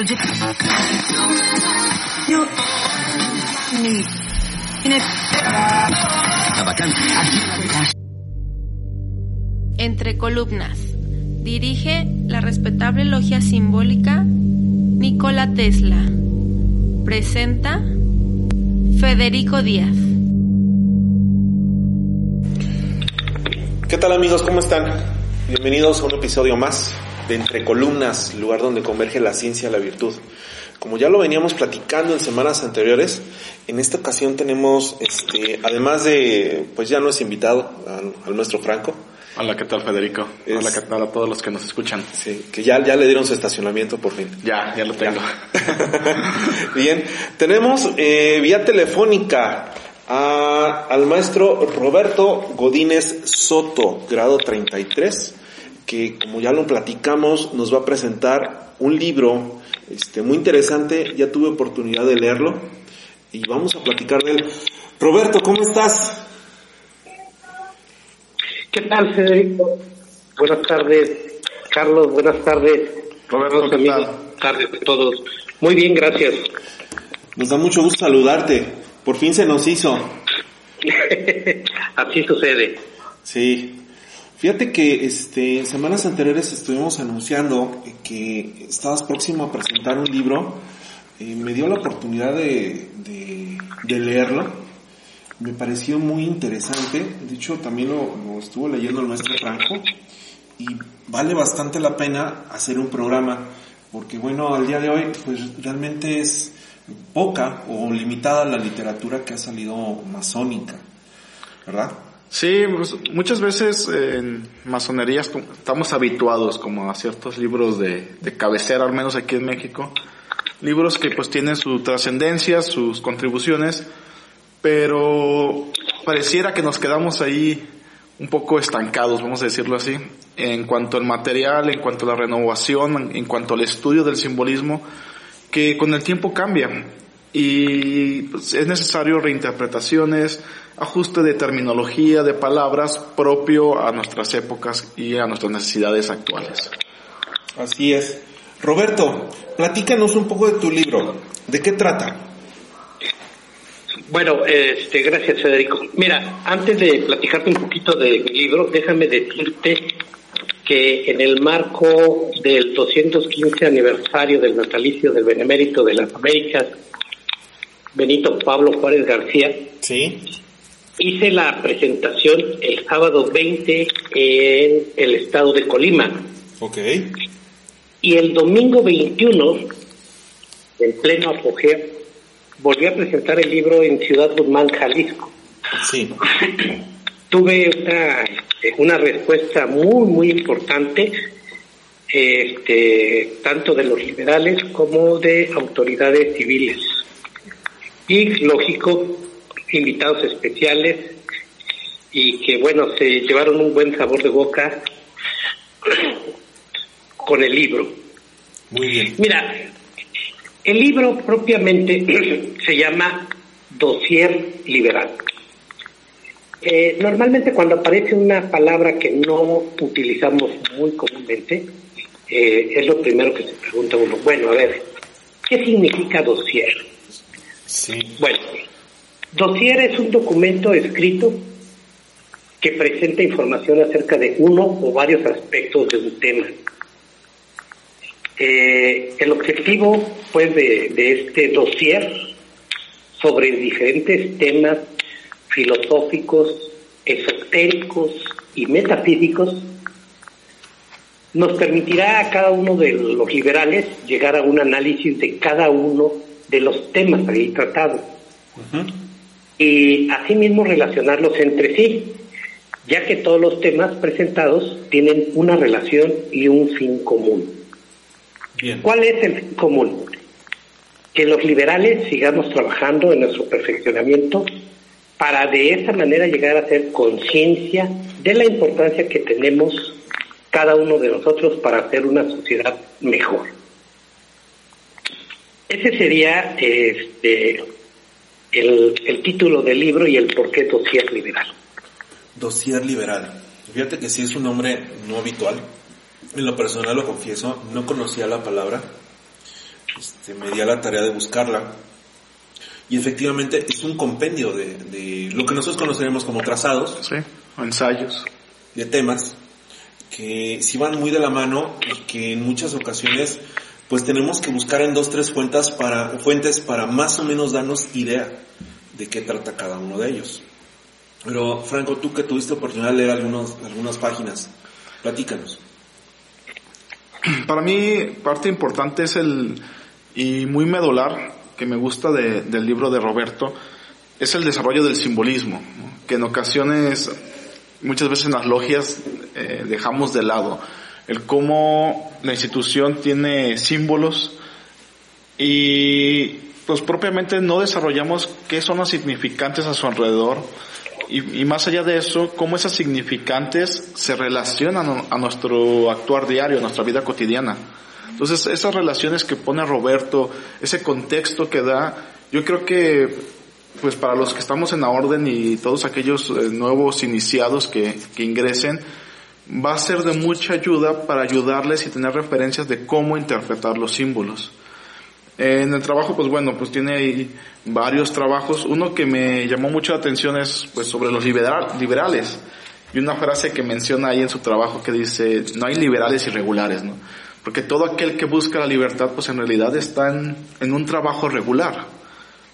project. Yo. Ni. Entre columnas. Dirige la respetable logia simbólica Nikola Tesla. Presenta Federico Díaz. ¿Qué tal amigos? ¿Cómo están? Bienvenidos a un episodio más de Entre Columnas, lugar donde converge la ciencia y la virtud. Como ya lo veníamos platicando en semanas anteriores, en esta ocasión tenemos, este, además de, pues ya no es invitado al, al nuestro Franco. Hola, ¿qué tal Federico? Es- Hola, ¿qué tal a todos los que nos escuchan? Sí, que ya, ya le dieron su estacionamiento por fin. Ya, ya lo tengo. Bien, tenemos eh, vía telefónica a- al maestro Roberto Godínez Soto, grado 33, que como ya lo platicamos, nos va a presentar un libro este, muy interesante, ya tuve oportunidad de leerlo y vamos a platicar de él. Roberto, ¿cómo estás? ¿Qué tal, Federico? Buenas tardes, Carlos. Buenas tardes, Roberto, ¿qué amigos. tal? tardes a todos. Muy bien, gracias. Nos da mucho gusto saludarte. Por fin se nos hizo. Así sucede. Sí. Fíjate que este semanas anteriores estuvimos anunciando que estabas próximo a presentar un libro. Eh, me dio la oportunidad de, de, de leerlo. Me pareció muy interesante. De hecho, también lo, lo estuvo leyendo el maestro Franco. Y vale bastante la pena hacer un programa. Porque bueno, al día de hoy, pues realmente es poca o limitada la literatura que ha salido masónica. ¿Verdad? Sí, pues, muchas veces en masonerías estamos habituados como a ciertos libros de, de cabecera, al menos aquí en México. Libros que pues tienen su trascendencia, sus contribuciones, pero pareciera que nos quedamos ahí un poco estancados, vamos a decirlo así, en cuanto al material, en cuanto a la renovación, en, en cuanto al estudio del simbolismo, que con el tiempo cambia y pues, es necesario reinterpretaciones, ajuste de terminología, de palabras propio a nuestras épocas y a nuestras necesidades actuales. Así es. Roberto, platícanos un poco de tu libro. ¿De qué trata? Bueno, este, gracias, Federico. Mira, antes de platicarte un poquito de mi libro, déjame decirte que en el marco del 215 aniversario del natalicio del Benemérito de las Américas, Benito Pablo Juárez García, Sí. hice la presentación el sábado 20 en el estado de Colima Ok. y el domingo 21, en pleno apogeo, volví a presentar el libro en Ciudad Guzmán, Jalisco. Sí. Tuve una, este, una respuesta muy, muy importante, este, tanto de los liberales como de autoridades civiles. Y, lógico, invitados especiales y que, bueno, se llevaron un buen sabor de boca con el libro. Muy bien. Mira, el libro propiamente se llama Dossier Liberal. Eh, normalmente cuando aparece una palabra que no utilizamos muy comúnmente, eh, es lo primero que se pregunta uno, bueno, a ver, ¿qué significa dossier? Bueno, dossier es un documento escrito que presenta información acerca de uno o varios aspectos de un tema. Eh, el objetivo, pues, de, de este dossier sobre diferentes temas filosóficos, esotéricos y metafísicos nos permitirá a cada uno de los liberales llegar a un análisis de cada uno de los temas ahí tratados y asimismo relacionarlos entre sí, ya que todos los temas presentados tienen una relación y un fin común. Bien. ¿Cuál es el fin común? Que los liberales sigamos trabajando en nuestro perfeccionamiento para de esa manera llegar a hacer conciencia de la importancia que tenemos cada uno de nosotros para hacer una sociedad mejor. Ese sería este, el, el título del libro y el por qué dossier liberal. Dossier liberal. Fíjate que sí es un nombre no habitual. En lo personal lo confieso, no conocía la palabra. este, me di a la tarea de buscarla. Y efectivamente es un compendio de, de lo que nosotros conoceremos como trazados. Sí, o ensayos. De temas que sí van muy de la mano y que en muchas ocasiones pues tenemos que buscar en dos, tres fuentes para, fuentes para más o menos darnos idea de qué trata cada uno de ellos. Pero Franco, tú que tuviste oportunidad de leer algunos, algunas páginas, platícanos. Para mí, parte importante es el, y muy medular, que me gusta de, del libro de Roberto, es el desarrollo del simbolismo, que en ocasiones, muchas veces en las logias, eh, dejamos de lado. El cómo la institución tiene símbolos y pues propiamente no desarrollamos qué son los significantes a su alrededor y, y, más allá de eso, cómo esas significantes se relacionan a nuestro actuar diario, a nuestra vida cotidiana. Entonces, esas relaciones que pone Roberto, ese contexto que da, yo creo que, pues para los que estamos en la orden y todos aquellos eh, nuevos iniciados que, que ingresen, va a ser de mucha ayuda para ayudarles y tener referencias de cómo interpretar los símbolos. En el trabajo, pues bueno, pues tiene varios trabajos. Uno que me llamó mucho la atención es pues sobre los liberal, liberales. Y una frase que menciona ahí en su trabajo que dice, no hay liberales irregulares, ¿no? Porque todo aquel que busca la libertad, pues en realidad está en, en un trabajo regular.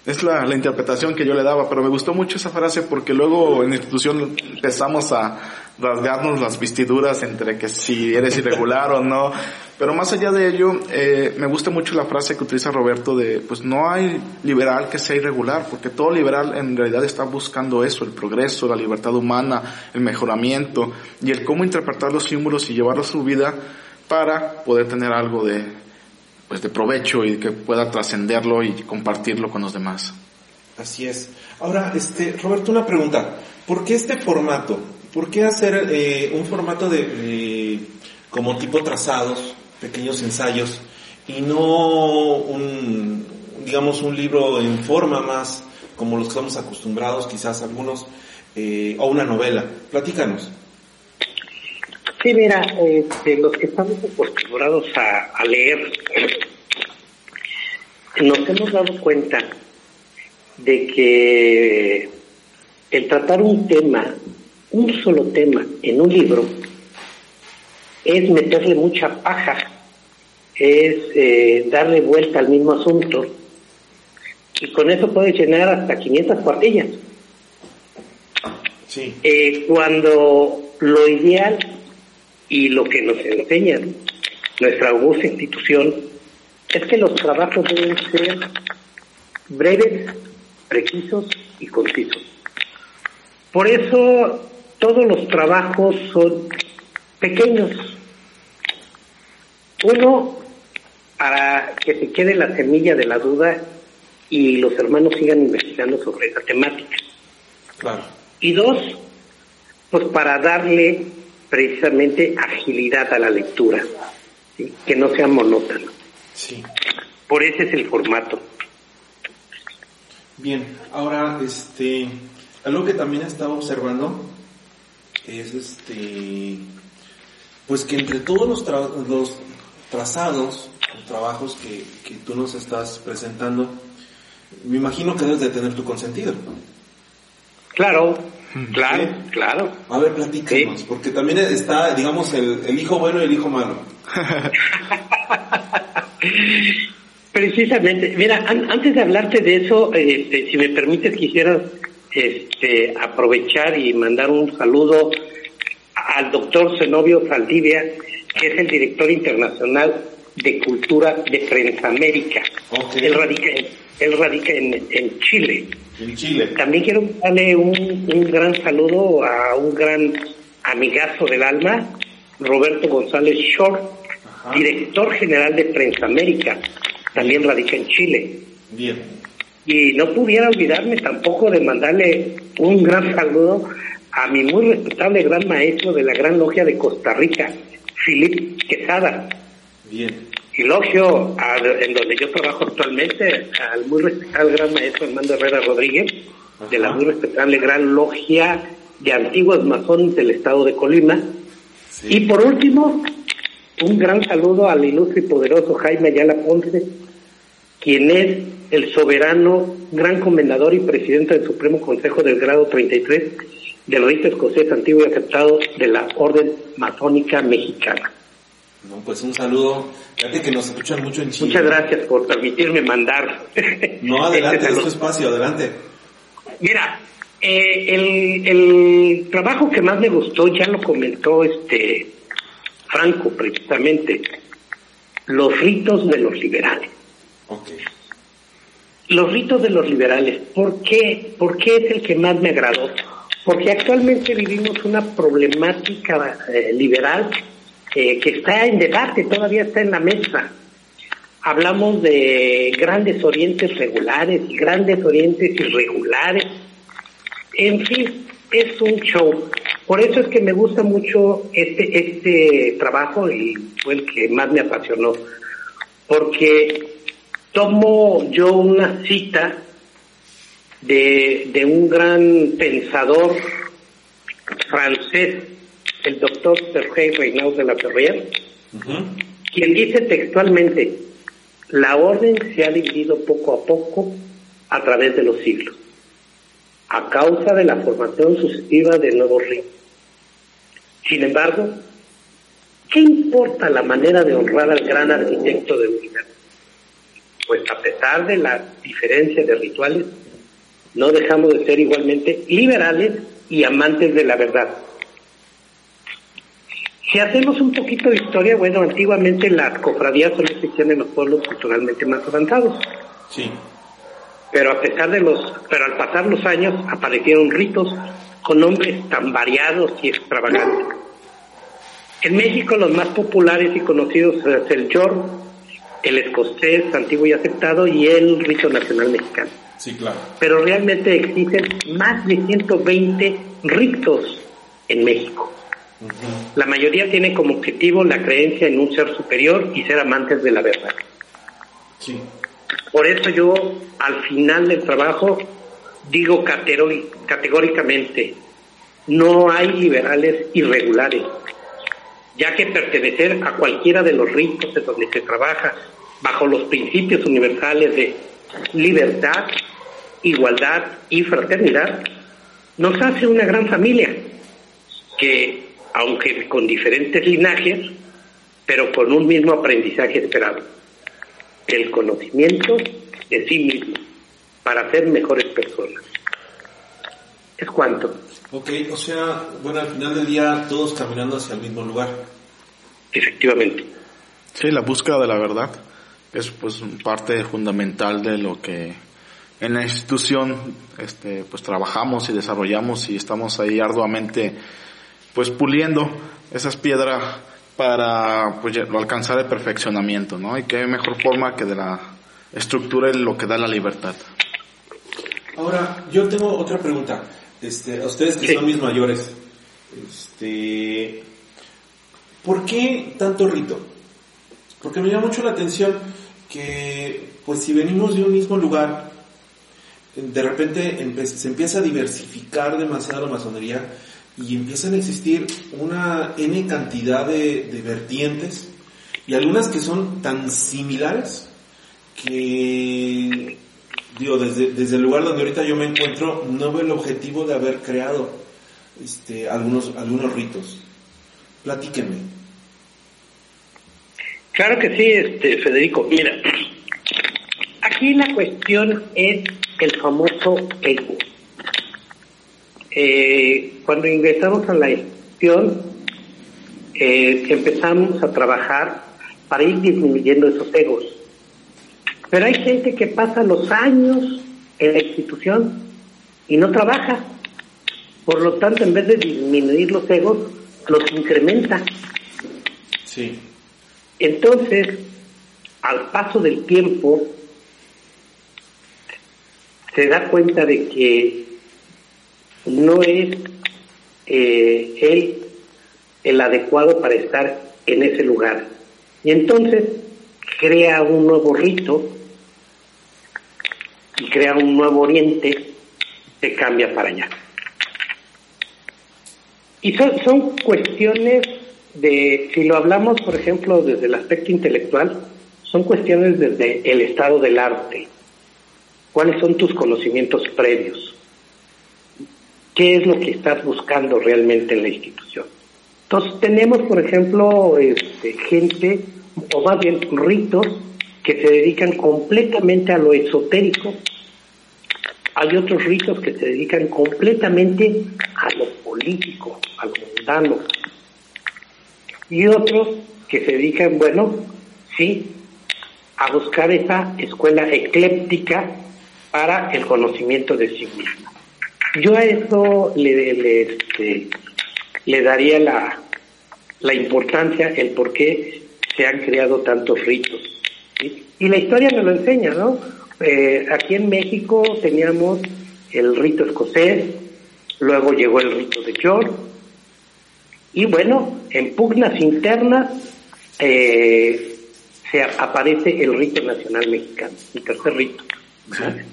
Es la, la, interpretación que yo le daba, pero me gustó mucho esa frase porque luego en la institución empezamos a rasgarnos las vestiduras entre que si eres irregular o no. Pero más allá de ello, eh, me gusta mucho la frase que utiliza Roberto de, pues no hay liberal que sea irregular, porque todo liberal en realidad está buscando eso, el progreso, la libertad humana, el mejoramiento y el cómo interpretar los símbolos y llevarlo a su vida para poder tener algo de, pues de provecho y que pueda trascenderlo y compartirlo con los demás. Así es. Ahora, este, Roberto, una pregunta. ¿Por qué este formato? ¿Por qué hacer eh, un formato de, como tipo trazados, pequeños ensayos, y no un, digamos, un libro en forma más como los que estamos acostumbrados, quizás algunos, eh, o una novela? Platícanos. Sí, mira, este, los que estamos acostumbrados a, a leer, nos hemos dado cuenta de que el tratar un tema, un solo tema en un libro, es meterle mucha paja, es eh, darle vuelta al mismo asunto, y con eso puedes llenar hasta 500 cuartillas. Sí. Eh, cuando lo ideal y lo que nos enseña nuestra augusta institución es que los trabajos deben ser breves, precisos y concisos. Por eso todos los trabajos son pequeños. Uno, para que se quede la semilla de la duda y los hermanos sigan investigando sobre esa temática. Claro. Y dos, pues para darle precisamente agilidad a la lectura, ¿sí? que no sea monótono. Sí. Por ese es el formato. Bien, ahora, este, algo que también estaba observando es este, pues que entre todos los, tra los trazados, los trabajos que, que tú nos estás presentando, me imagino que debes de tener tu consentido. Claro, claro, ¿Sí? claro. A ver, platícanos, Sí. porque también está, digamos, el, el hijo bueno y el hijo malo. Precisamente, mira, an- antes de hablarte de eso, este, si me permites, quisiera este, aprovechar y mandar un saludo al doctor Zenobio Saldivia, que es el director internacional de Cultura de Prensa América. Ok. Él radica, él radica en, en Chile. En Chile. También quiero darle un, un gran saludo a un gran amigazo del alma, Roberto González Short, Ajá. director general de Prensa América, también radica en Chile. Bien. Y no pudiera olvidarme tampoco de mandarle un gran saludo a mi muy respetable gran maestro de la Gran Logia de Costa Rica, Filip Quesada. Bien. Elogio a- en donde yo trabajo actualmente al muy respetable gran maestro Armando Herrera Rodríguez, de la muy respetable Gran Logia de Antiguos Masones del Estado de Colima. Sí. Y por último, un gran saludo al ilustre y poderoso Jaime Ayala Ponce, quien es el soberano, gran comendador y presidente del Supremo Consejo del grado 33 del rito escocés antiguo y aceptado de la Orden Masónica Mexicana. No, pues un saludo. Fíjate que nos escuchan mucho en Chile. Muchas gracias por permitirme mandar. No, adelante, este es tu saludo. espacio, adelante. Mira, eh, el, el trabajo que más me gustó, ya lo comentó este Franco precisamente, los ritos de los liberales. Los ritos de los liberales, ¿por qué? ¿Por qué es el que más me agradó? Porque actualmente vivimos una problemática eh, liberal eh, que está en debate, todavía está en la mesa. Hablamos de grandes orientes regulares y grandes orientes irregulares. En fin, es un show. Por eso es que me gusta mucho este, este trabajo y fue el que más me apasionó. Porque tomo yo una cita de, de un gran pensador francés, el doctor Serge Reynaud de la Ferrière, Ujú. quien dice textualmente, la orden se ha dividido poco a poco a través de los siglos, a causa de la formación sucesiva de nuevos ritmos. Sin embargo, ¿qué importa la manera de honrar al gran arquitecto de unidad? Pues a pesar de la diferencia de rituales, no dejamos de ser igualmente liberales y amantes de la verdad. Si hacemos un poquito de historia, bueno, antiguamente las cofradías solo existían en los pueblos culturalmente más avanzados, Sí. pero a pesar de los, pero al pasar los años aparecieron ritos con nombres tan variados y extravagantes. En México los más populares y conocidos es el Yor, el escocés antiguo y aceptado y el rito nacional mexicano. Sí, claro. Pero realmente existen más de 120 ritos en México. La mayoría tiene como objetivo la creencia en un ser superior y ser amantes de la verdad. Sí. Por eso yo al final del trabajo digo categóricamente, no hay liberales irregulares, ya que pertenecer a cualquiera de los ritos en donde se trabaja bajo los principios universales de libertad, igualdad y fraternidad nos hace una gran familia que, aunque con diferentes linajes, pero con un mismo aprendizaje esperado, el conocimiento de sí mismo para ser mejores personas. Es cuanto. Ok, o sea, bueno, al final del día todos caminando hacia el mismo lugar. Efectivamente. Sí, la búsqueda de la verdad es pues parte fundamental de lo que en la institución este pues trabajamos y desarrollamos y estamos ahí arduamente pues puliendo esas piedras para pues alcanzar el perfeccionamiento, ¿no? Y qué mejor forma que de la estructura y lo que da la libertad. Ahora, yo tengo otra pregunta. Este, a ustedes que Sí. son mis mayores, este, ¿por qué tanto rito? Porque me llama mucho la atención que, pues si venimos de un mismo lugar, de repente se empieza a diversificar demasiado la masonería y empiezan a existir una N cantidad de, vertientes y algunas que son tan similares que digo, desde, desde el lugar donde ahorita yo me encuentro, no veo el objetivo de haber creado este, algunos, algunos ritos. Platíquenme. Claro que sí, este, Federico. Mira, aquí la cuestión es el famoso ego. Eh, cuando ingresamos a la institución, eh, empezamos a trabajar para ir disminuyendo esos egos. Pero hay gente que pasa los años en la institución y no trabaja. Por lo tanto, en vez de disminuir los egos, los incrementa. Sí. Entonces, al paso del tiempo, se da cuenta de que no es eh, él el adecuado para estar en ese lugar. Y entonces crea un nuevo rito y crea un nuevo oriente, se cambia para allá. Y son, son cuestiones de, si lo hablamos, por ejemplo, desde el aspecto intelectual, son cuestiones desde el estado del arte. ¿Cuáles son tus conocimientos previos? ¿Qué es lo que estás buscando realmente en la institución? Entonces tenemos, por ejemplo, este, gente, o más bien ritos, que se dedican completamente a lo esotérico. Hay otros ritos que se dedican completamente a lo político, a lo mundano. Y otros que se dedican, bueno, sí, a buscar esa escuela ecléptica para el conocimiento de sí mismo. Yo a eso le, le, este, le daría la, la importancia, el por qué se han creado tantos ritos. Y la historia nos lo enseña, ¿no? Eh, aquí en México teníamos el rito escocés, luego llegó el rito de York, y bueno, en pugnas internas eh, se aparece el rito nacional mexicano, el tercer rito,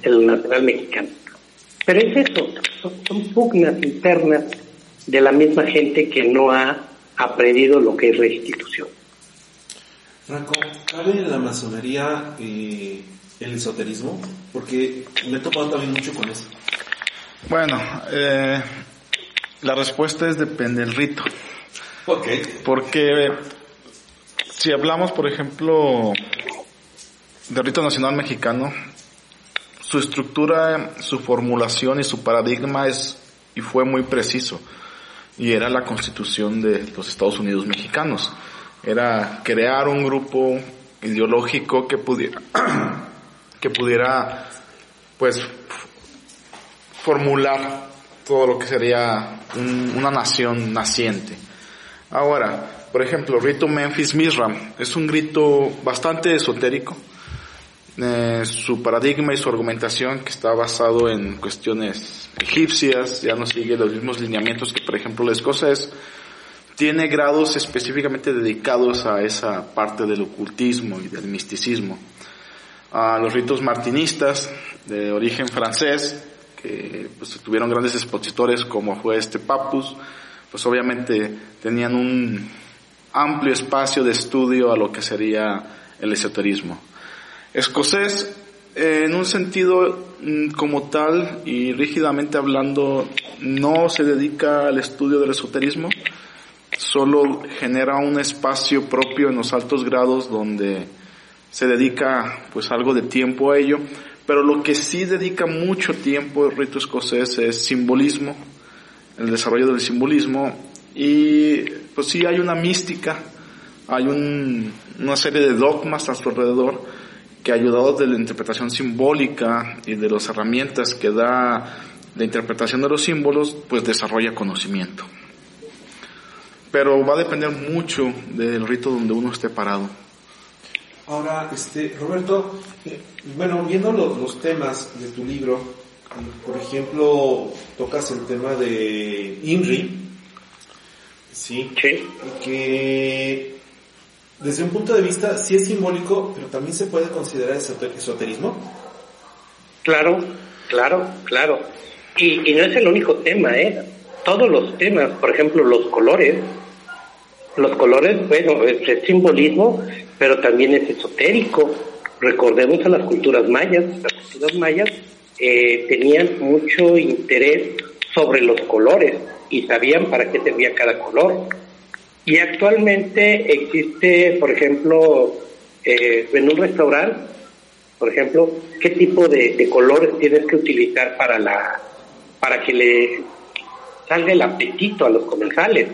el nacional mexicano. Pero es eso, son, pugnas internas de la misma gente que no ha aprendido lo que es restitución. Franco, ¿cabe en la masonería eh, el esoterismo? Porque me he topado también mucho con eso. Bueno, eh, la respuesta es depende del rito. Ok. Porque si hablamos, por ejemplo, del rito nacional mexicano, su estructura, su formulación y su paradigma es y fue muy preciso. Y era la constitución de los Estados Unidos mexicanos era crear un grupo ideológico que pudiera, que pudiera, pues, formular todo lo que sería una nación naciente. Ahora, por ejemplo, el rito Memphis Misram es un grito bastante esotérico. Eh, su paradigma y su argumentación que está basado en cuestiones egipcias, ya no sigue los mismos lineamientos que por ejemplo la escocés, tiene grados específicamente dedicados a esa parte del ocultismo y del misticismo. A los ritos martinistas de origen francés, que pues, tuvieron grandes expositores como fue este Papus, pues obviamente tenían un amplio espacio de estudio a lo que sería el esoterismo. Escocés, en un sentido mm, como tal y rígidamente hablando, no se dedica al estudio del esoterismo, solo genera un espacio propio en los altos grados donde se dedica pues algo de tiempo a ello, pero lo que sí dedica mucho tiempo el rito escocés es simbolismo, el desarrollo del simbolismo. Y pues sí hay una mística, hay una serie de dogmas a su alrededor que ayudados de la interpretación simbólica y de las herramientas que da la interpretación de los símbolos, pues desarrolla conocimiento pero va a depender mucho del rito donde uno esté parado. Ahora, este, Roberto, eh, bueno, viendo los, temas de tu libro, por ejemplo, tocas el tema de INRI, ¿sí? Sí. Que desde un punto de vista sí es simbólico, pero también se puede considerar esoterismo. Claro, claro, claro. Y, no es el único tema, ¿eh? Todos los temas, por ejemplo, los colores, los colores, bueno, es, simbolismo, pero también es esotérico. Recordemos a las culturas mayas. Las culturas mayas eh, tenían mucho interés sobre los colores y sabían para qué servía cada color. Y actualmente existe, por ejemplo, eh, en un restaurante, por ejemplo, qué tipo de, colores tienes que utilizar para la para que le salga el apetito a los comensales.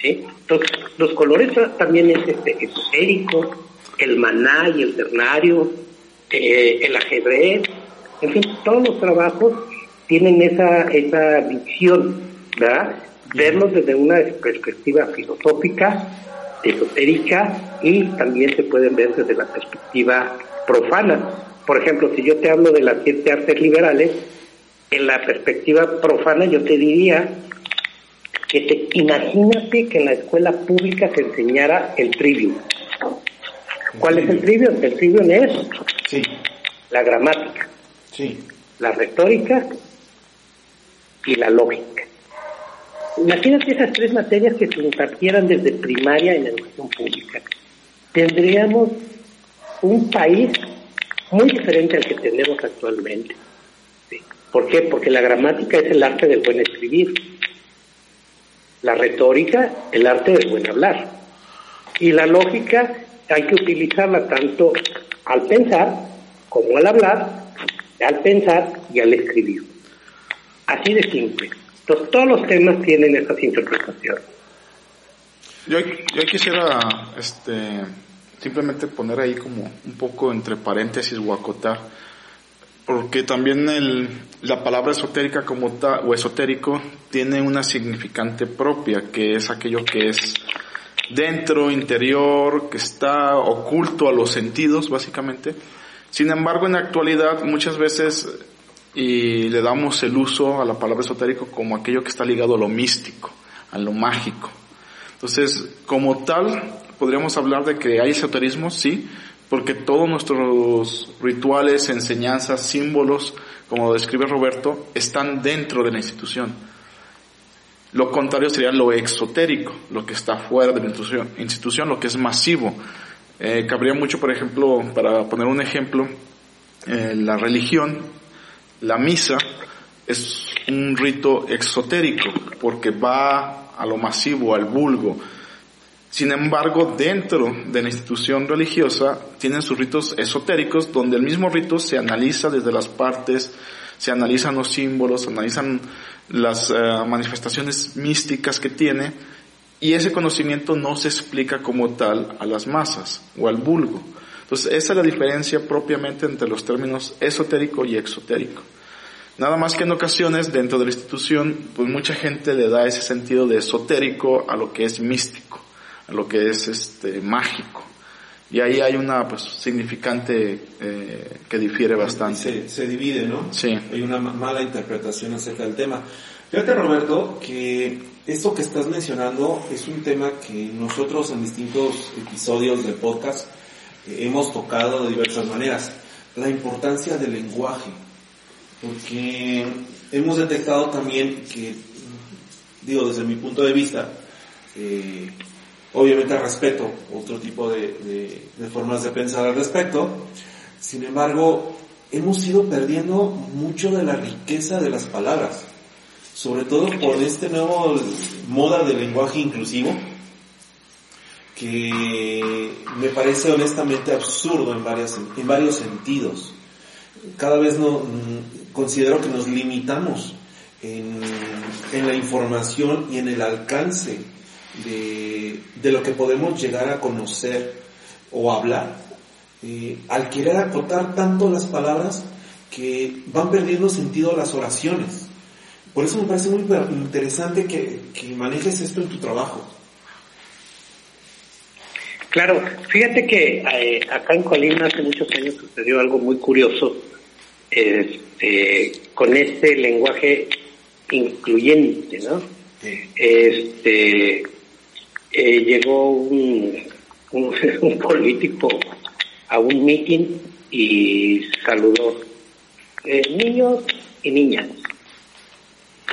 ¿sí? Entonces, los colores también es este, esotérico, el maná y el ternario, eh, el ajedrez, en fin, todos los trabajos tienen esa, esa visión, ¿verdad? Verlos desde una perspectiva filosófica, esotérica y también se pueden ver desde la perspectiva profana. Por ejemplo, si yo te hablo de las siete artes liberales, en la perspectiva profana yo te diría que te, imagínate que en la escuela pública se enseñara el trivium. ¿Cuál es el trivium? El trivium es sí. la gramática, sí. la retórica y la lógica. Imagínate esas tres materias que se impartieran desde primaria en educación pública. Tendríamos un país muy diferente al que tenemos actualmente. ¿Por qué? Porque la gramática es el arte del buen escribir, la retórica el arte del buen hablar y la lógica hay que utilizarla tanto al pensar como al hablar, al pensar y al escribir. Así de simple. Entonces, todos los temas tienen esas interpretaciones. Yo, yo quisiera este, simplemente poner ahí como un poco entre paréntesis o acotar, porque también el, la palabra esotérica como tal, o esotérico, tiene una significante propia, que es aquello que es dentro, interior, que está oculto a los sentidos, básicamente. Sin embargo, en la actualidad muchas veces y le damos el uso a la palabra esotérico como aquello que está ligado a lo místico, a lo mágico. Entonces, como tal, podríamos hablar de que hay esoterismo, sí, porque todos nuestros rituales, enseñanzas, símbolos, como lo describe Roberto, están dentro de la institución. Lo contrario sería lo exotérico, lo que está fuera de la institución, lo que es masivo. Eh, cabría mucho, por ejemplo, para poner un ejemplo, eh, la religión, la misa, es un rito exotérico, porque va a lo masivo, al vulgo, sin embargo, dentro de la institución religiosa tienen sus ritos esotéricos donde el mismo rito se analiza desde las partes, se analizan los símbolos, se analizan las eh, manifestaciones místicas que tiene y ese conocimiento no se explica como tal a las masas o al vulgo. Entonces, esa es la diferencia propiamente entre los términos esotérico y exotérico. Nada más que en ocasiones dentro de la institución, pues mucha gente le da ese sentido de esotérico a lo que es místico lo que es este mágico. Y ahí hay una pues significante eh, que difiere bastante. Se, divide, ¿no? Sí. Hay una mala interpretación acerca del tema. Fíjate Roberto que esto que estás mencionando es un tema que nosotros en distintos episodios del podcast hemos tocado de diversas maneras. La importancia del lenguaje. Porque hemos detectado también que, digo desde mi punto de vista, eh, Obviamente respeto otro tipo de, formas de pensar al respecto. Sin embargo, hemos ido perdiendo mucho de la riqueza de las palabras, sobre todo por este nuevo moda del lenguaje inclusivo, que me parece honestamente absurdo en, en varios sentidos. Cada vez no, mm, considero que nos limitamos en, en la información y en el alcance de, lo que podemos llegar a conocer o hablar, eh, al querer acotar tanto las palabras que van perdiendo sentido las oraciones. Por eso me parece muy interesante que, manejes esto en tu trabajo. Claro, fíjate que eh, acá en Colima hace muchos años sucedió algo muy curioso este, con este lenguaje incluyente, ¿no? Este, eh, llegó un, un, político a un meeting y saludó eh, niños y niñas,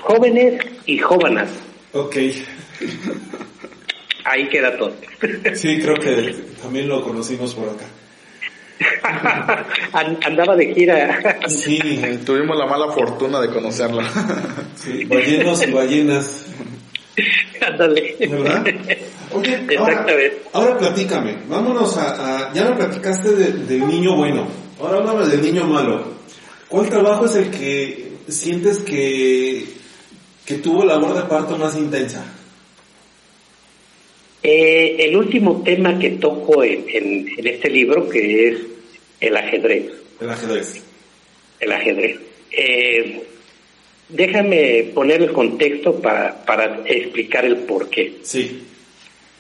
jóvenes y jóvenes. Ok. Ahí queda todo. Sí, creo que también lo conocimos por acá. Andaba de gira. Sí, tuvimos la mala fortuna de conocerla. Sí, ballenos y ballenas. Ándale. ¿Verdad? Oye, ahora, platícame, vámonos a, ya me platicaste del niño bueno, ahora háblame del niño malo. ¿Cuál trabajo es el que sientes que, que tuvo labor de parto más intensa? Eh, el último tema que toco en, en, este libro, que es el ajedrez. El ajedrez. El ajedrez. Eh, déjame poner el contexto para, para explicar el porqué. Sí.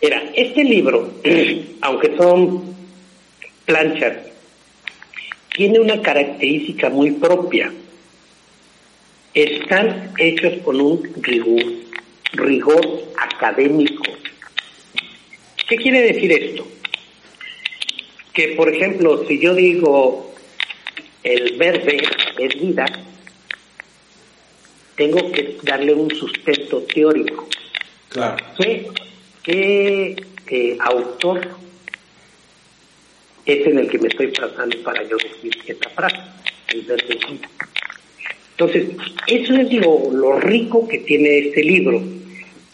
Era, este libro, aunque son planchas, tiene una característica muy propia. Están hechos con un rigor, rigor académico. ¿Qué quiere decir esto? Que, por ejemplo, si yo digo el verde es vida, tengo que darle un sustento teórico. Claro qué autor es en el que me estoy tratando para yo decir esta frase, el verso Entonces, eso es lo, lo rico que tiene este libro,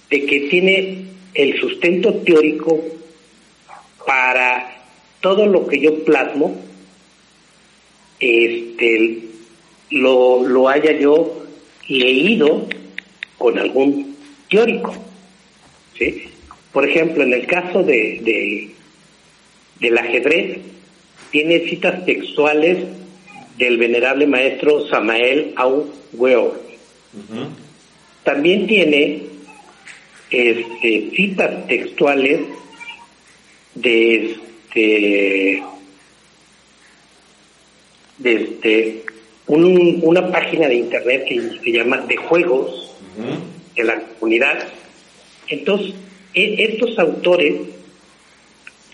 de que tiene el sustento teórico para todo lo que yo plasmo, este, lo, lo haya yo leído con algún teórico. ¿sí? Por ejemplo, en el caso de, de del ajedrez, tiene citas textuales del venerable maestro Samael Au También tiene este, citas textuales de este, de este, una página de internet que se llama de juegos de la comunidad. Entonces, e, estos autores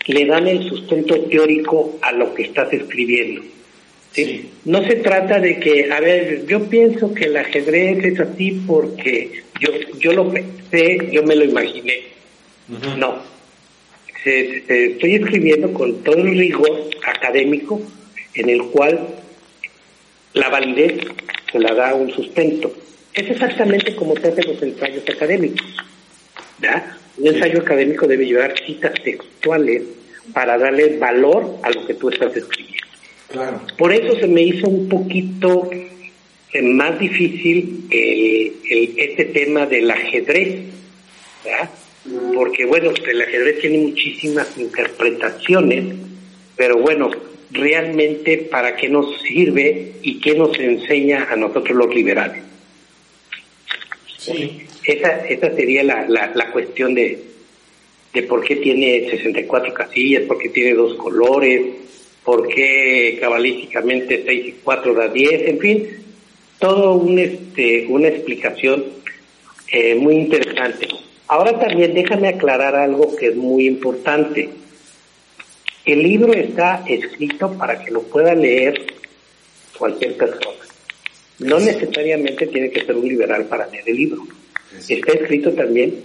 le dan el sustento teórico a lo que estás escribiendo. ¿sí? No se trata de que, a ver, yo pienso que el ajedrez es así porque yo, yo lo pensé, yo me lo imaginé. No. estoy escribiendo con todo el rigor académico en el cual la validez se la da un sustento. Es exactamente como se hacen los ensayos académicos. ¿verdad? Un ensayo académico debe llevar citas textuales para darle valor a lo que tú estás escribiendo. Claro. Por eso se me hizo un poquito más difícil el, este tema del ajedrez, ¿verdad? porque bueno, el ajedrez tiene muchísimas interpretaciones, pero bueno, realmente para qué nos sirve y qué nos enseña a nosotros los liberales. Sí. Esa, esa sería la, la, la cuestión de, de por qué tiene 64 casillas, por qué tiene dos colores, por qué cabalísticamente 6 y 4 da 10, en fin, todo un, este, una explicación eh, muy interesante. Ahora también déjame aclarar algo que es muy importante. El libro está escrito para que lo pueda leer cualquier persona. No necesariamente tiene que ser un liberal para leer el libro. Está escrito también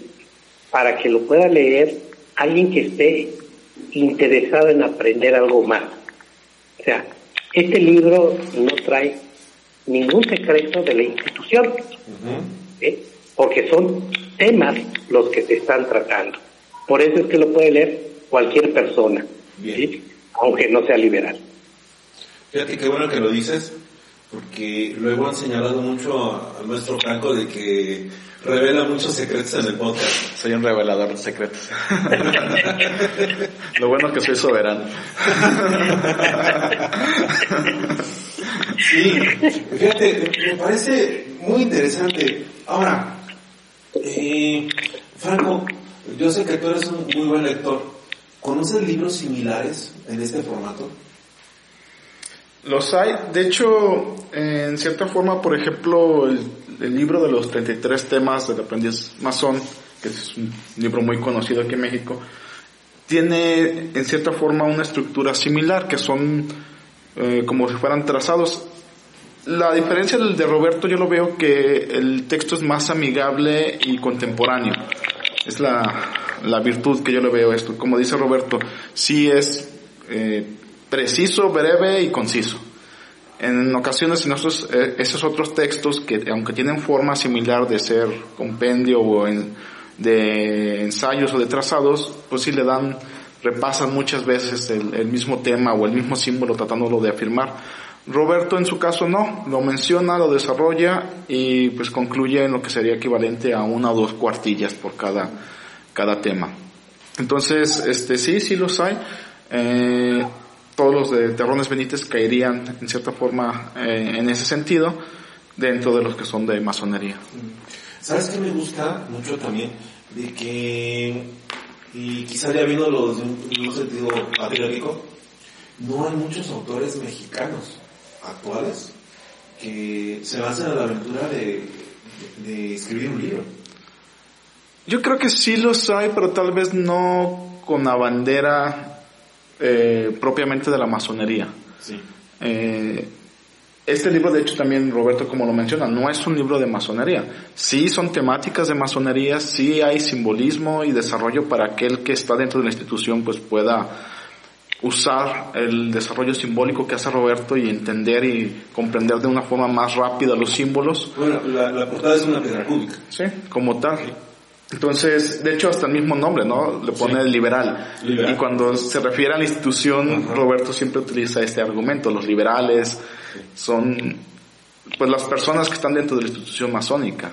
para que lo pueda leer alguien que esté interesado en aprender algo más. O sea, este libro no trae ningún secreto de la institución, porque son temas los que se están tratando. Por eso es que lo puede leer cualquier persona, aunque no sea liberal. Fíjate qué bueno que lo dices, porque luego han señalado mucho al maestro Franco de que revela muchos secretos en el podcast. Soy un revelador de secretos. Lo bueno es que soy soberano. sí, fíjate, me parece muy interesante. Ahora, eh, Franco, yo sé que tú eres un muy buen lector. ¿Conoces libros similares en este formato? Los hay, de hecho, en cierta forma, por ejemplo, el, libro de los 33 temas del aprendiz masón, que es un libro muy conocido aquí en México, tiene en cierta forma una estructura similar, que son eh, como si fueran trazados. La diferencia del de Roberto yo lo veo que el texto es más amigable y contemporáneo. Es la, la virtud que yo le veo esto. Como dice Roberto, sí es eh, preciso, breve y conciso. En ocasiones en esos, eh, esos otros textos que aunque tienen forma similar de ser compendio o de ensayos o de trazados, pues sí le dan, repasan muchas veces el, mismo tema o el mismo símbolo tratándolo de afirmar. Roberto en su caso no, lo menciona, lo desarrolla y pues concluye en lo que sería equivalente a una o dos cuartillas por cada, cada tema. Entonces, este sí, sí los hay. Eh, todos los de Terrones Benítez caerían en cierta forma eh, en ese sentido dentro de los que son de masonería. ¿Sabes qué me gusta mucho también? De que, y quizá ya viendo los en un sentido patriótico, no hay muchos autores mexicanos actuales que se basen en la aventura de, de escribir un libro. Yo creo que sí los hay, pero tal vez no con la bandera eh, propiamente de la masonería. Eh, este libro, de hecho, también Roberto, como lo menciona, no es un libro de masonería. Sí son temáticas de masonería, sí hay simbolismo y desarrollo para aquel que está dentro de la institución, pues pueda usar el desarrollo simbólico que hace Roberto y entender y comprender de una forma más rápida los símbolos. Bueno, la, la portada es una piedra cúbica. Sí, como tal. Entonces, de hecho, hasta el mismo nombre, ¿no? Le pone Sí. liberal. Liberal. Y cuando se refiere a la institución, Ajá. Roberto siempre utiliza este argumento. Los liberales son, pues, las personas que están dentro de la institución masónica.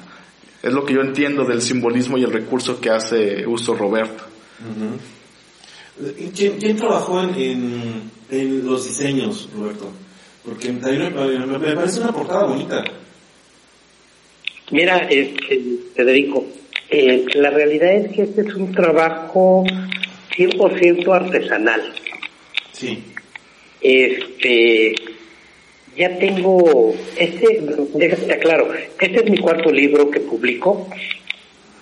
Es lo que yo entiendo del simbolismo y el recurso que hace uso Roberto. ¿Y ¿Quién, quién trabajó en, en, en los diseños, Roberto? Porque también me, me- parece una portada bonita. Mira, este, Federico, eh, la realidad es que este es un trabajo 100% artesanal. Sí. Este, ya tengo, este, déjate claro, este es mi cuarto libro que publico.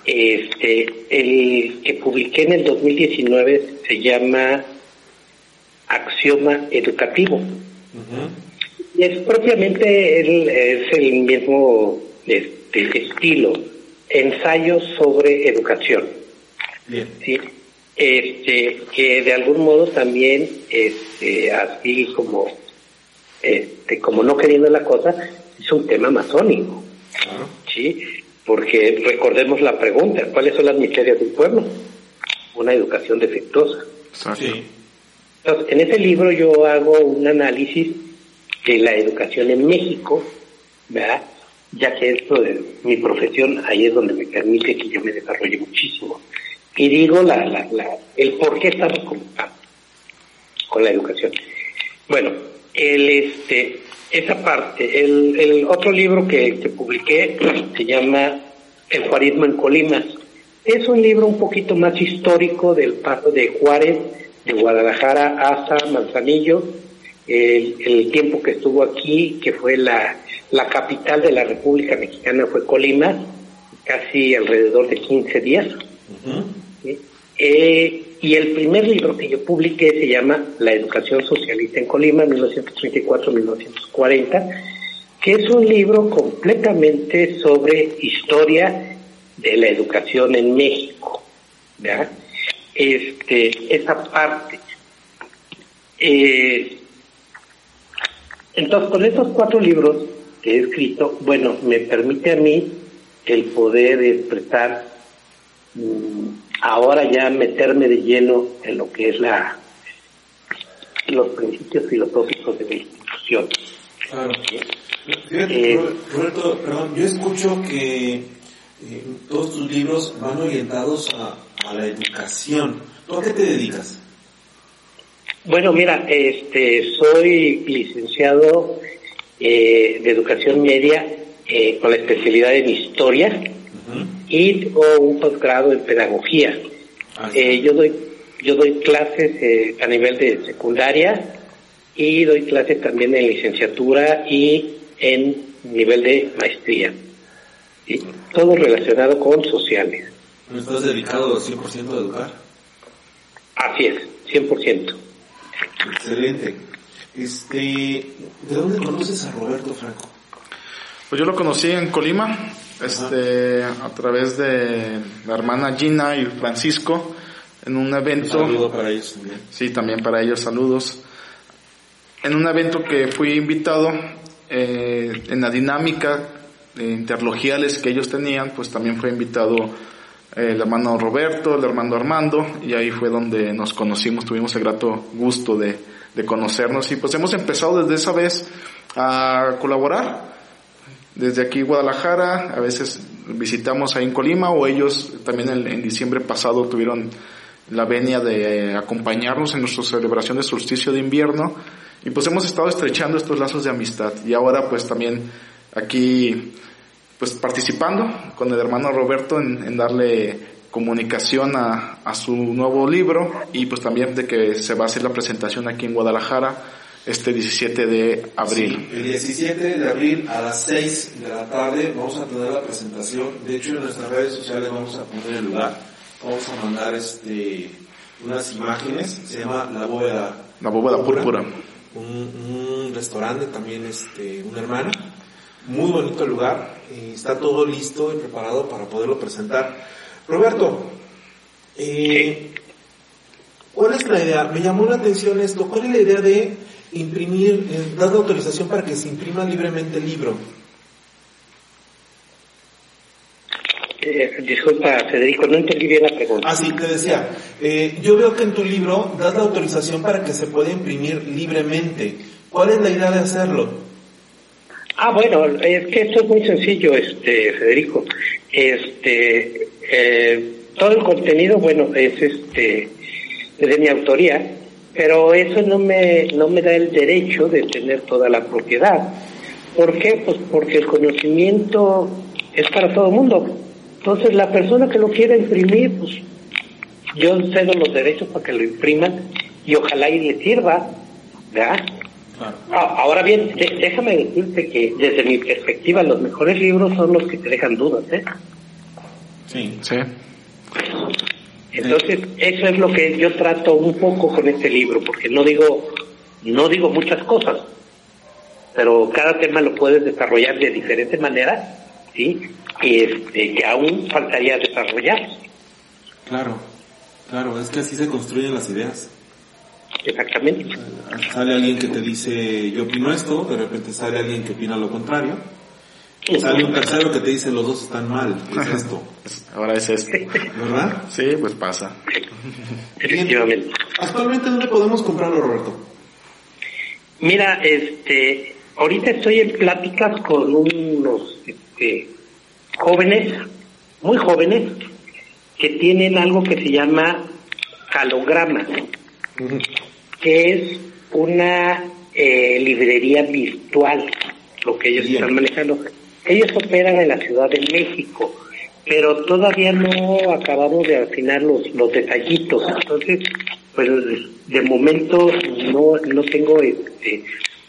Este, el que publiqué en el 2019 se llama Axioma Educativo. Y es propiamente el, es el mismo este, estilo, ensayos sobre educación. Bien. ¿sí? Este, que de algún modo también, este, así como, este, como no queriendo la cosa, es un tema masónico. ¿sí? Porque recordemos la pregunta, ¿cuáles son las miserias del pueblo? Una educación defectuosa. Sí. Entonces, en ese libro yo hago un análisis de la educación en México, ¿verdad? Ya que esto de mi profesión, ahí es donde me permite que yo me desarrolle muchísimo. Y digo la, la, la, el por qué estamos como estamos con la educación. Bueno, el, este, esa parte, el, el otro libro que, que publiqué se llama El Juarismo en Colima. Es un libro un poquito más histórico del paso de Juárez, de Guadalajara hasta Manzanillo, el, el tiempo que estuvo aquí, que fue la, la capital de la República Mexicana fue Colima, casi alrededor de 15 días. Eh, y el primer libro que yo publiqué se llama La Educación Socialista en Colima, 1934-1940, que es un libro completamente sobre historia de la educación en México. ¿verdad? Este, esa parte. Eh, entonces, con estos cuatro libros que he escrito, bueno, me permite a mí el poder expresar mm, ahora ya meterme de lleno en lo que es la los principios filosóficos de la institución. Claro. Fíjate, Eh, Ro- Roberto, perdón, yo escucho que eh, todos tus libros van orientados a, a la educación. ¿Tú a qué te dedicas? Bueno, mira, este, soy licenciado eh, de educación media eh, con la especialidad en historia y tengo un posgrado en pedagogía. Ah, sí. Eh, yo doy yo doy clases eh, a nivel de secundaria y doy clases también en licenciatura y en nivel de maestría. ¿sí? Todo relacionado con sociales. ¿No estás dedicado 100% a educar? Así es, 100%. Excelente. Este, ¿De dónde conoces a Roberto Franco? Pues yo lo conocí en Colima, este, a través de la hermana Gina y Francisco, en un Un evento. saludo para ellos también. Sí, también para ellos saludos. En un evento que fui invitado, eh, en la dinámica de interlogiales que ellos tenían, pues también fue invitado eh, el hermano Roberto, el hermano Armando, y ahí fue donde nos conocimos, tuvimos el grato gusto de, de conocernos. Y pues hemos empezado desde esa vez a colaborar. Desde aquí Guadalajara, a veces visitamos ahí en Colima o ellos también en, diciembre pasado tuvieron la venia de acompañarnos en nuestra celebración de solsticio de invierno. Y pues hemos estado estrechando estos lazos de amistad. Y ahora pues también aquí pues participando con el hermano Roberto en darle comunicación a, a su nuevo libro y pues también de que se va a hacer la presentación aquí en Guadalajara este 17 de abril. Sí, el 17 de abril a las 6 de la tarde vamos a tener la presentación. De hecho, en nuestras redes sociales vamos a poner el lugar. Vamos a mandar este unas imágenes. Se llama La Bóveda. La bóveda púrpura. Un, un restaurante también, este, una hermana. Muy bonito el lugar. eh, está todo listo y preparado para poderlo presentar. Roberto, eh, ¿Cuál es la idea? Me llamó la atención esto. ¿Cuál es la idea de imprimir, eh, dar la autorización para que se imprima libremente el libro? Eh, disculpa, Federico, no entendí bien la pregunta. Ah, sí, te decía, eh, yo veo que en tu libro das la autorización para que se pueda imprimir libremente. ¿Cuál es la idea de hacerlo? Ah, bueno, es que esto es muy sencillo, este, Federico. Este, eh, todo el contenido, bueno, es este, de mi autoría, pero eso no me, no me da el derecho de tener toda la propiedad. ¿Por qué? Pues porque el conocimiento es para todo el mundo. Entonces, la persona que lo quiera imprimir, pues yo cedo los derechos para que lo impriman y ojalá y le sirva, ¿verdad? Ah, ahora bien, déjame decirte que desde mi perspectiva los mejores libros son los que te dejan dudas, ¿eh? Sí. Sí. Entonces, eso es lo que yo trato un poco con este libro, porque no digo, no digo muchas cosas, pero cada tema lo puedes desarrollar de diferente manera, ¿sí? Y este, que aún faltaría desarrollar. Claro, claro, es que así se construyen las ideas. Exactamente. Sale alguien que te dice, yo opino esto, de repente sale alguien que opina lo contrario, sale un tercero que te dice, los dos están mal, ¿qué es esto? Ahora es esto. ¿Verdad? Sí, pues pasa. Efectivamente. Actualmente, ¿dónde podemos comprarlo, Roberto? Mira, este, ahorita estoy en pláticas con unos este, jóvenes, muy jóvenes, que tienen algo que se llama calograma, que es una eh, librería virtual, lo que ellos Bien. están manejando. Ellos operan en la Ciudad de México, pero todavía no acabamos de afinar los, los detallitos. Entonces, pues de momento no, no tengo este,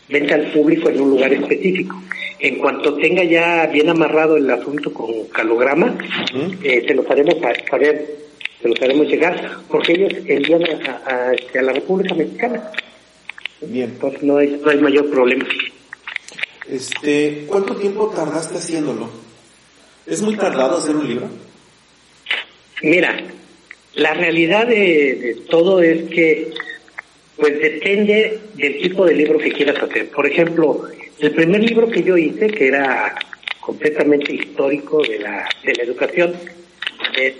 venta al público en un lugar específico. En cuanto tenga ya bien amarrado el asunto con calograma, eh, se los haremos sa- saber, se los haremos llegar, porque ellos envían a, a- este, a la República Mexicana. Bien. Entonces no hay, no hay mayor problema. Este, ¿cuánto tiempo tardaste haciéndolo? ¿Es muy tardado hacer un libro? Mira, la realidad de, todo es que pues depende del tipo de libro que quieras hacer. Por ejemplo, el primer libro que yo hice, que era completamente histórico de la, de la educación,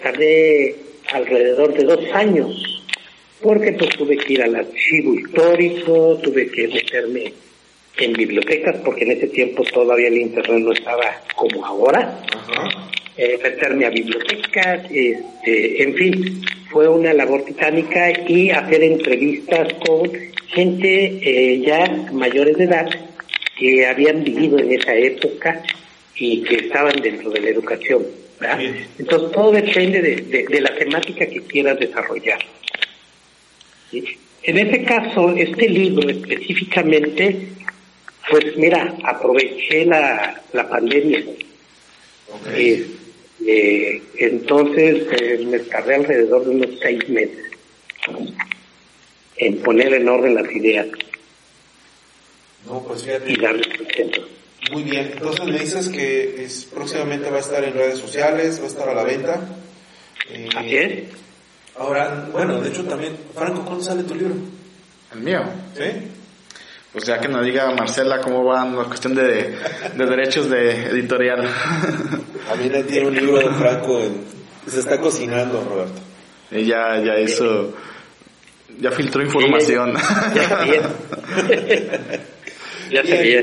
tardé alrededor de dos años, porque pues tuve que ir al archivo histórico, tuve que meterme en bibliotecas, porque en ese tiempo todavía el internet no estaba como ahora Ajá. eh, meterme a bibliotecas, este, en fin, fue una labor titánica y hacer entrevistas con gente eh, ya mayores de edad que habían vivido en esa época y que estaban dentro de la educación. ¿verdad? Entonces todo depende de, de- de la temática que quieras desarrollar. ¿sí? En este caso, este libro específicamente, pues mira, aproveché la, la pandemia. Ok. Eh, eh, entonces eh, me tardé alrededor de unos seis meses en poner en orden las ideas No, pues fíjate. y darles un centro. Muy bien, entonces me dices que es, próximamente va a estar en redes sociales, va a estar a la venta. Eh, Así es. Ahora, bueno, de hecho también, Franco, ¿cuándo sale tu libro? El mío. ¿Sí? Pues ya que nos diga Marcela cómo va la cuestión de, de derechos de editorial. También ahí tiene un libro de Franco, en- se está cocinando, Roberto. y ya, ya hizo, ya filtró información. Ya sabía. ya sabía.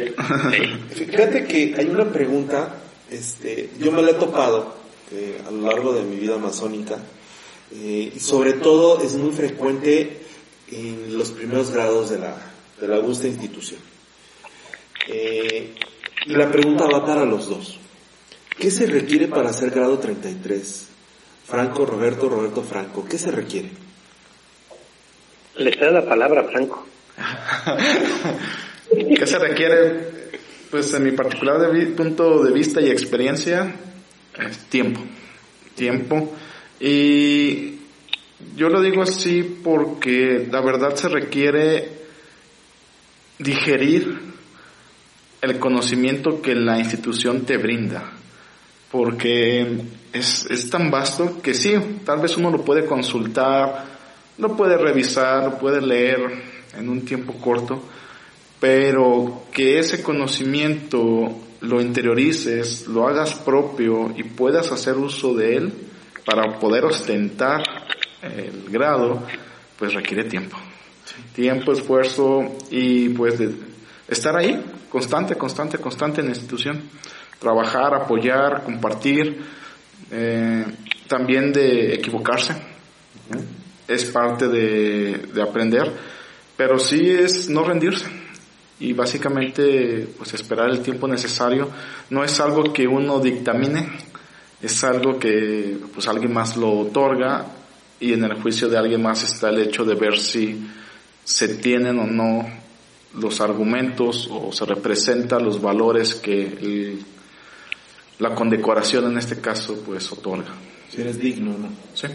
Sí. Fíjate que hay una pregunta, este, yo me la he topado eh, a lo largo de mi vida masónica, eh, y sobre todo es muy frecuente en los primeros grados de la, de la augusta institución. Eh, y la pregunta va para los dos. ¿Qué se requiere para hacer grado 33? Franco, Roberto, Roberto, Franco, ¿qué se requiere? Le cedo la palabra a Franco. ¿Qué se requiere? Pues en mi particular de vi- punto de vista y experiencia, es tiempo. Tiempo. Y yo lo digo así porque la verdad se requiere digerir el conocimiento que la institución te brinda. Porque es, es tan vasto que sí, tal vez uno lo puede consultar lo puedes revisar, lo puedes leer en un tiempo corto, pero que ese conocimiento lo interiorices, lo hagas propio y puedas hacer uso de él para poder ostentar el grado, pues requiere tiempo. Tiempo, esfuerzo y pues estar ahí, constante, constante, constante en la institución. Trabajar, apoyar, compartir, eh, también de equivocarse. Es parte de, de aprender, pero sí es no rendirse y básicamente pues esperar el tiempo necesario no es algo que uno dictamine es algo que pues alguien más lo otorga y en el juicio de alguien más está el hecho de ver si se tienen o no los argumentos o se representan los valores que la condecoración en este caso pues otorga. Si eres digno, ¿no? Sí.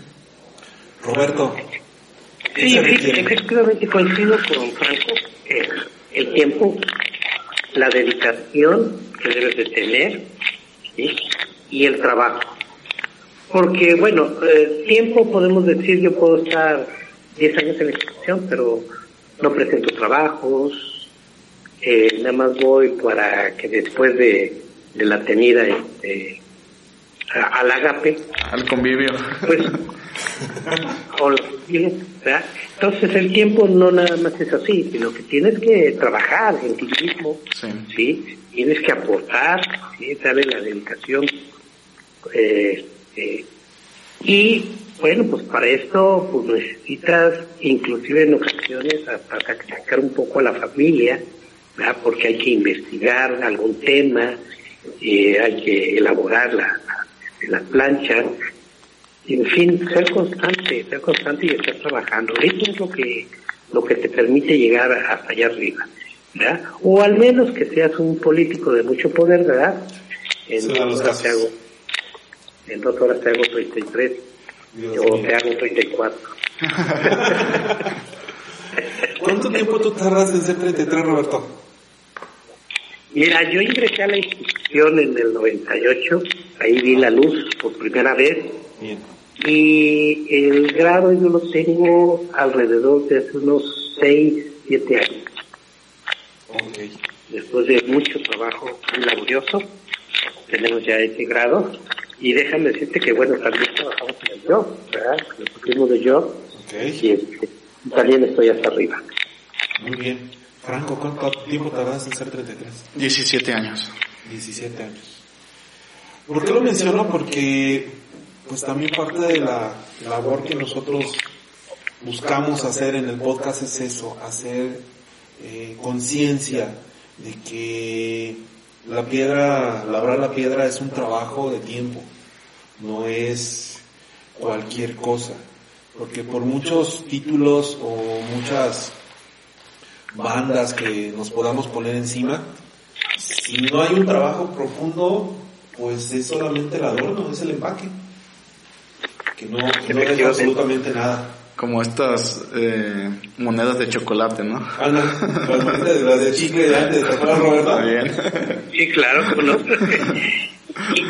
Roberto. Sí, efectivamente coincido con Franco. el tiempo, la dedicación que debes de tener y el trabajo. Porque, bueno, eh, tiempo podemos decir, yo puedo estar 10 años en la institución, pero no presento trabajos, eh, nada más voy para que después de, la tenida este, al agape, al convivio, pues, Entonces el tiempo no nada más es así, sino que tienes que trabajar en ti mismo, sí. Tienes que aportar, ¿sí? Darle la dedicación eh, eh, y bueno, pues para esto pues necesitas inclusive en ocasiones hasta sacar un poco a la familia, ¿verdad? porque hay que investigar algún tema, eh, hay que elaborar la, la, plancha, en fin, ser constante, ser constante y estar trabajando. Eso es lo que, lo que te permite llegar hasta allá arriba. ¿verdad? O al menos que seas un político de mucho poder, ¿verdad? En en dos horas te hago 33 o te hago 34. ¿Cuánto tiempo tú tardas en ser 33, Roberto? Mira, yo ingresé a la institución en el 98, ahí vi la luz por primera vez. Y el grado yo lo tengo alrededor de hace unos 6, 7 años. Después de mucho trabajo muy laborioso, tenemos ya ese grado y déjame decirte que, bueno, también trabajamos en el yo, ¿verdad? Nos pusimos de yo. Y este, también estoy hasta arriba. Muy bien. Franco, ¿cuánto tiempo tardas en ser 33? 17 años. 17 años. ¿Por qué lo menciono? Porque, pues también parte de la labor que nosotros buscamos hacer en el podcast es eso, hacer eh, conciencia de que la piedra, labrar la piedra es un trabajo de tiempo no es cualquier cosa, porque por muchos títulos o muchas bandas que nos podamos poner encima, si no hay un trabajo profundo, pues es solamente el adorno, es el empaque, que no, que no deja absolutamente nada. Como estas eh, monedas de chocolate, ¿no? Ah, no, las monedas de, chicle de antes, ¿te acuerdas, Roberto? Bien. Sí, claro, ¿no?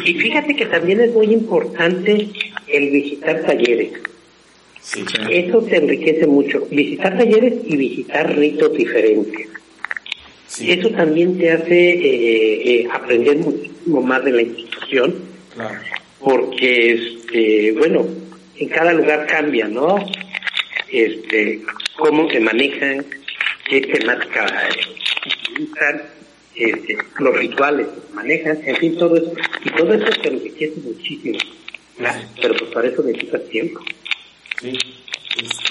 Y, fíjate que también es muy importante el visitar talleres. Eso te enriquece mucho. Visitar talleres y visitar ritos diferentes. Eso también te hace eh, eh, aprender muchísimo más de la institución. Porque, este, bueno, en cada lugar cambia, ¿no? Este, cómo se manejan, qué temática utilizan este, los rituales manejan, en fin, todo eso. Y todo eso se enriquece muchísimo. Pero pues para eso necesitas tiempo. Sí,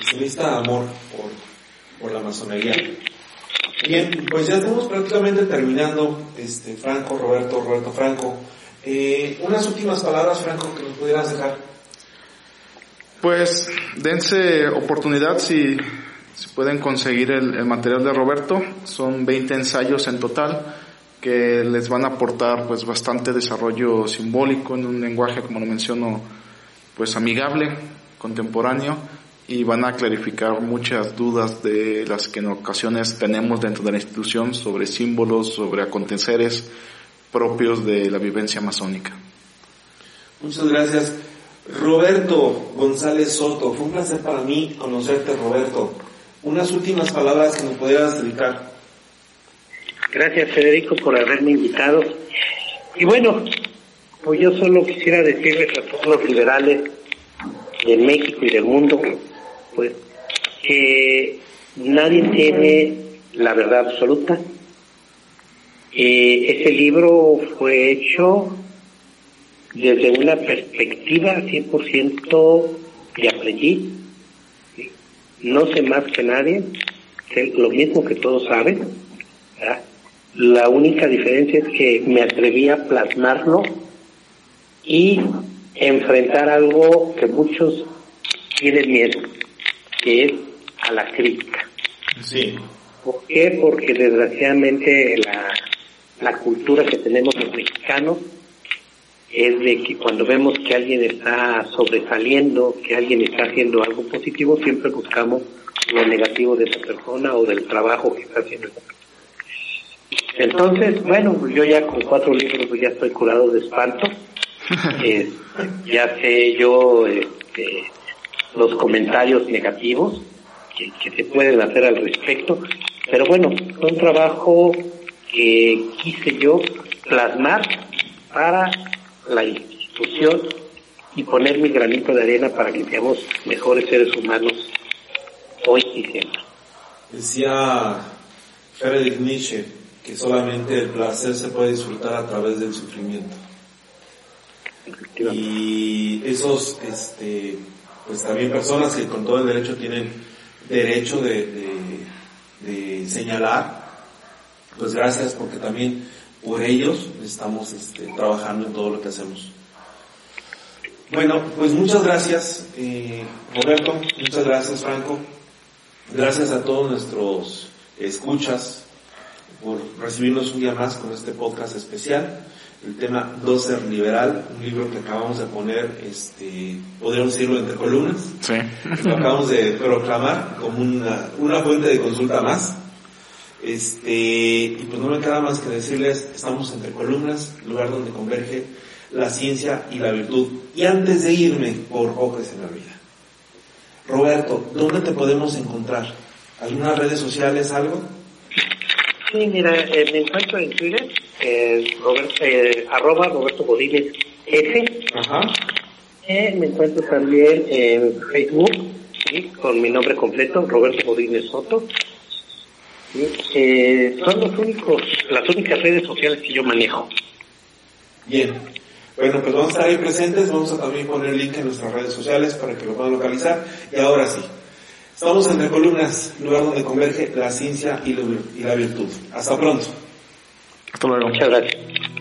se necesita amor por, por la masonería. Bien, pues ya estamos prácticamente terminando, este, Franco, Roberto, Roberto Franco. Eh, unas últimas palabras, Franco, que nos pudieras dejar. Pues dense oportunidad si si pueden conseguir el, material de Roberto, son 20 ensayos en total que les van a aportar pues bastante desarrollo simbólico en un lenguaje como lo menciono pues amigable, contemporáneo y van a clarificar muchas dudas de las que en ocasiones tenemos dentro de la institución sobre símbolos, sobre aconteceres propios de la vivencia masónica. Muchas gracias. Roberto González Soto, fue un placer para mí conocerte, Roberto. Unas últimas palabras que nos pudieras dedicar. Gracias, Federico, por haberme invitado. Y bueno, pues yo solo quisiera decirles a todos los liberales de México y del mundo, pues, que nadie tiene la verdad absoluta. Eh, ese libro fue hecho desde una perspectiva 100% de aprendiz. No sé más que nadie, sé lo mismo que todos saben. La única diferencia es que me atreví a plasmarlo y enfrentar algo que muchos tienen miedo, que es a la crítica. Sí. ¿Por qué? Porque desgraciadamente la, la cultura que tenemos los mexicanos es de que cuando vemos que alguien está sobresaliendo, que alguien está haciendo algo positivo, siempre buscamos lo negativo de esa persona o del trabajo que está haciendo esa persona. Entonces, bueno, yo ya con cuatro libros ya estoy curado de espanto. Eh, ya sé yo este, los comentarios negativos que, que se pueden hacer al respecto, pero bueno, fue un trabajo que quise yo plasmar para la institución y poner mi granito de arena para que seamos mejores seres humanos hoy y siempre. Decía Friedrich Nietzsche que solamente el placer se puede disfrutar a través del sufrimiento. Y esos, este, pues también personas que con todo el derecho tienen derecho de, de, de señalar, pues gracias porque también por ellos estamos este, trabajando en todo lo que hacemos. Bueno, pues muchas gracias, eh, Roberto, muchas gracias, Franco. Gracias a todos nuestros escuchas por recibirnos un día más con este podcast especial. El tema Doser Liberal, un libro que acabamos de poner, este, podríamos decirlo entre columnas. Sí. Lo acabamos de proclamar como una, una fuente de consulta más. Este, y pues no me queda más que decirles, estamos entre columnas, lugar donde converge la ciencia y la virtud. Y antes de irme, por poco que se me olvida. Roberto, ¿dónde te podemos encontrar? ¿Algunas redes sociales, algo? Sí, mira, eh, me encuentro en Twitter, eh, Roberto, eh, arroba Roberto Godínez S. Ajá. Eh, me encuentro también en Facebook, ¿sí? con mi nombre completo, Roberto Godínez Soto. Eh, son los únicos, las únicas redes sociales que yo manejo. Bien. Bueno, pues vamos a estar ahí presentes, vamos a también poner link en nuestras redes sociales para que lo puedan localizar. Y ahora sí, estamos entre columnas, lugar donde converge la ciencia y la, y la virtud. Hasta pronto. Hasta luego. Muchas gracias.